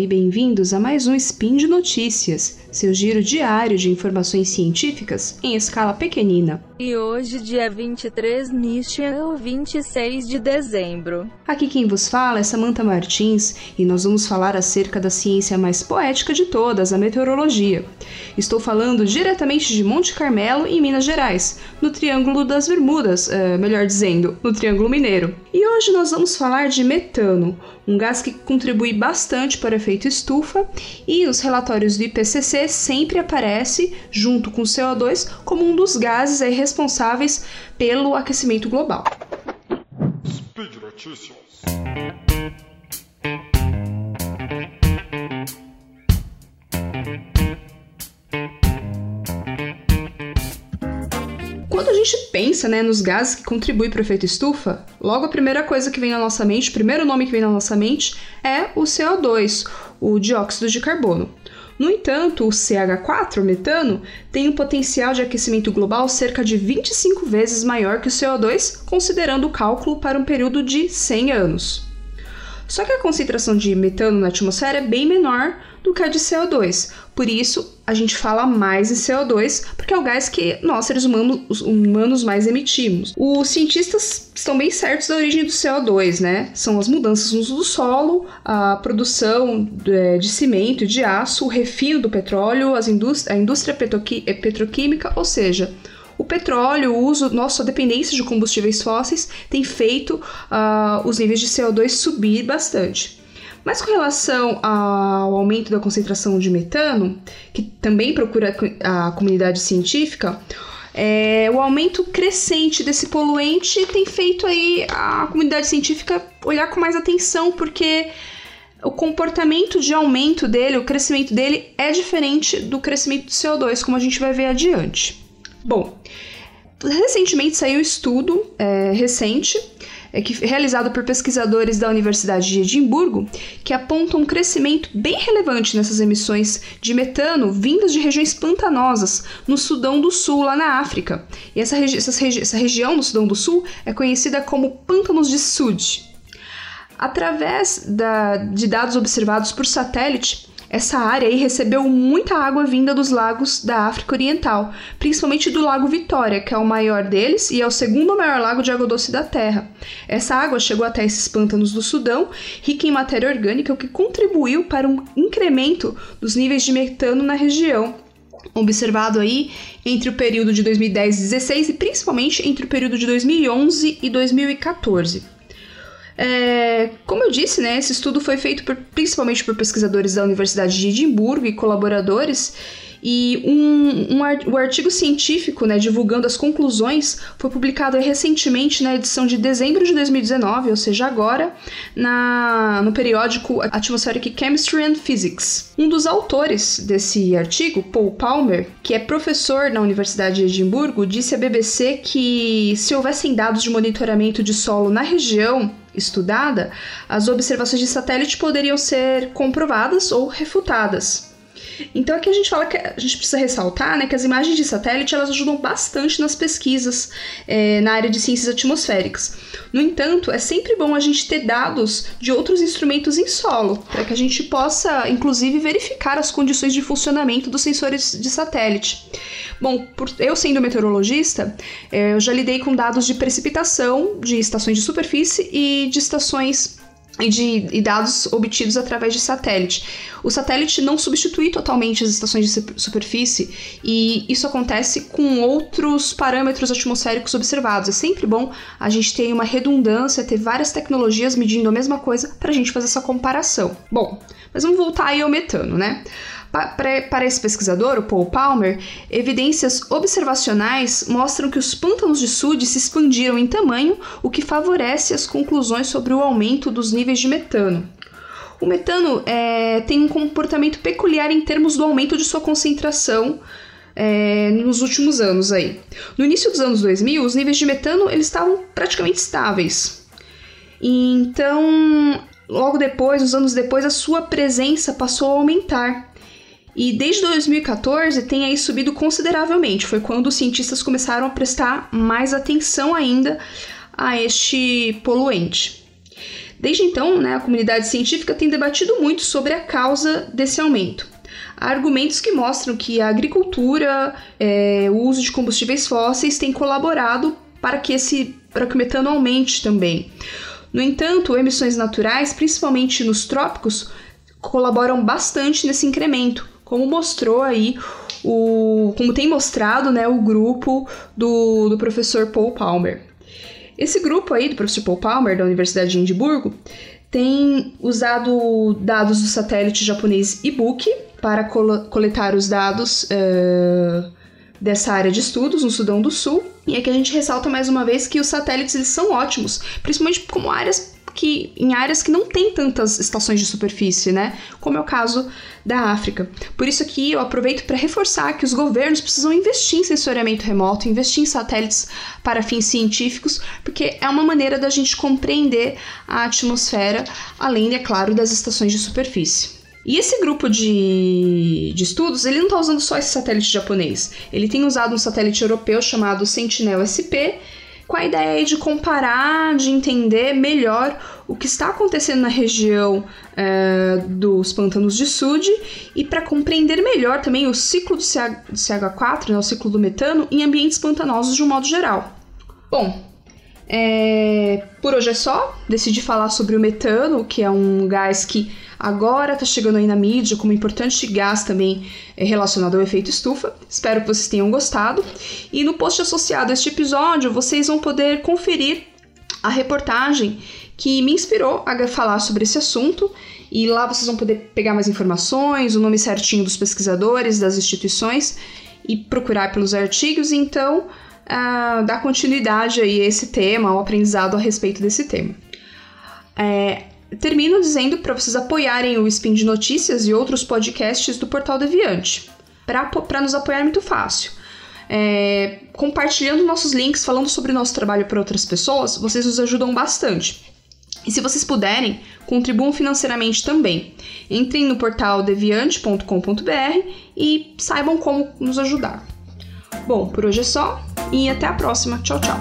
e bem-vindos a mais um Spin de Notícias, seu giro diário de informações científicas em escala pequenina. E hoje, dia 23 Nishan, 26 de dezembro. Aqui quem vos fala é Samantha Martins e nós vamos falar acerca da ciência mais poética de todas, a meteorologia. Estou falando diretamente de Monte Carmelo, em Minas Gerais, no Triângulo das Bermudas, uh, melhor dizendo, no Triângulo Mineiro. E hoje nós vamos falar de metano, um gás que contribui bastante para o efeito estufa e os relatórios do IPCC sempre aparece junto com o CO2 como um dos gases responsáveis pelo aquecimento global. Speed Notícias. Quando a gente pensa né, nos gases que contribuem para o efeito estufa, logo a primeira coisa que vem na nossa mente, o primeiro nome que vem na nossa mente é o CO2, o dióxido de carbono. No entanto, o CH4, metano, tem um potencial de aquecimento global cerca de 25 vezes maior que o CO2, considerando o cálculo para um período de 100 anos. Só que a concentração de metano na atmosfera é bem menor do que a de CO2. Por isso, a gente fala mais em CO2, porque é o gás que nós, seres humanos, humanos mais emitimos. Os cientistas estão bem certos da origem do CO2, né? São as mudanças no uso do solo, a produção é, de cimento e de aço, o refino do petróleo, as indústria, a indústria petroquímica, ou seja, o petróleo, o uso, nossa dependência de combustíveis fósseis tem feito uh, os níveis de CO2 subir bastante. Mas com relação ao aumento da concentração de metano, que também procura a comunidade científica, é, o aumento crescente desse poluente tem feito aí a comunidade científica olhar com mais atenção, porque o comportamento de aumento dele, o crescimento dele é diferente do crescimento do CO2, como a gente vai ver adiante. Bom, recentemente saiu um estudo é, recente é que, realizado por pesquisadores da Universidade de Edimburgo, que apontam um crescimento bem relevante nessas emissões de metano vindas de regiões pantanosas no Sudão do Sul, lá na África. E essa, regi essa, regi essa região no Sudão do Sul é conhecida como Pântanos de Sud. Através da, de dados observados por satélite, essa área aí recebeu muita água vinda dos lagos da África Oriental, principalmente do Lago Vitória, que é o maior deles e é o segundo maior lago de água doce da Terra. Essa água chegou até esses pântanos do Sudão, rica em matéria orgânica, o que contribuiu para um incremento dos níveis de metano na região, observado aí entre o período de 2010 e 2016 e principalmente entre o período de 2011 e 2014. É, como eu disse, né, esse estudo foi feito por, principalmente por pesquisadores da Universidade de Edimburgo e colaboradores. E um, um, o artigo científico, né, divulgando as conclusões, foi publicado recentemente na edição de dezembro de 2019, ou seja, agora, na, no periódico Atmospheric Chemistry and Physics. Um dos autores desse artigo, Paul Palmer, que é professor na Universidade de Edimburgo, disse à BBC que se houvessem dados de monitoramento de solo na região, estudada, as observações de satélite poderiam ser comprovadas ou refutadas. Então aqui a gente fala que a gente precisa ressaltar né, que as imagens de satélite elas ajudam bastante nas pesquisas é, na área de ciências atmosféricas. No entanto, é sempre bom a gente ter dados de outros instrumentos em solo, para que a gente possa, inclusive, verificar as condições de funcionamento dos sensores de satélite. Bom, por eu sendo meteorologista, é, eu já lidei com dados de precipitação de estações de superfície e de estações e de e dados obtidos através de satélite. O satélite não substitui totalmente as estações de superfície e isso acontece com outros parâmetros atmosféricos observados. É sempre bom a gente ter uma redundância, ter várias tecnologias medindo a mesma coisa para a gente fazer essa comparação. Bom, mas vamos voltar aí ao metano, né? Para esse pesquisador, o Paul Palmer, evidências observacionais mostram que os pântanos de Sud se expandiram em tamanho, o que favorece as conclusões sobre o aumento dos níveis de metano. O metano é, tem um comportamento peculiar em termos do aumento de sua concentração é, nos últimos anos aí. No início dos anos 2000, os níveis de metano eles estavam praticamente estáveis. Então, logo depois, uns anos depois, a sua presença passou a aumentar. E desde 2014 tem aí subido consideravelmente. Foi quando os cientistas começaram a prestar mais atenção ainda a este poluente. Desde então, né, a comunidade científica tem debatido muito sobre a causa desse aumento. Há argumentos que mostram que a agricultura, é, o uso de combustíveis fósseis tem colaborado para que, esse, para que o metano aumente também. No entanto, emissões naturais, principalmente nos trópicos, colaboram bastante nesse incremento, como mostrou aí o, como tem mostrado né, o grupo do, do professor Paul Palmer. Esse grupo aí do professor Paul Palmer, da Universidade de Edimburgo, tem usado dados do satélite japonês Ibuki para coletar os dados uh, dessa área de estudos no Sudão do Sul. E aqui a gente ressalta mais uma vez que os satélites eles são ótimos, principalmente como áreas que em áreas que não tem tantas estações de superfície, né? Como é o caso da África. Por isso aqui eu aproveito para reforçar que os governos precisam investir em sensoriamento remoto, investir em satélites para fins científicos, porque é uma maneira da gente compreender a atmosfera, além, é claro, das estações de superfície. E esse grupo de, de estudos, ele não está usando só esse satélite japonês. Ele tem usado um satélite europeu chamado Sentinel-SP, com a ideia de comparar, de entender melhor o que está acontecendo na região é, dos pântanos de Sud e para compreender melhor também o ciclo do, CH, do CH4, né, o ciclo do metano, em ambientes pantanosos de um modo geral. Bom, é, por hoje é só. Decidi falar sobre o metano, que é um gás que agora está chegando aí na mídia como importante gás também é, relacionado ao efeito estufa. Espero que vocês tenham gostado. E no post associado a este episódio, vocês vão poder conferir a reportagem que me inspirou a falar sobre esse assunto. E lá vocês vão poder pegar mais informações, o nome certinho dos pesquisadores, das instituições e procurar pelos artigos. Então, uh, dar continuidade aí a esse tema, ao aprendizado a respeito desse tema. É, termino dizendo para vocês apoiarem o Spin de Notícias e outros podcasts do Portal Deviante. Para nos apoiar é muito fácil. É, compartilhando nossos links, falando sobre o nosso trabalho para outras pessoas, vocês nos ajudam bastante. E se vocês puderem, contribuam financeiramente também. Entrem no portal deviante.com.br e saibam como nos ajudar. Bom, por hoje é só e até a próxima. Tchau, tchau.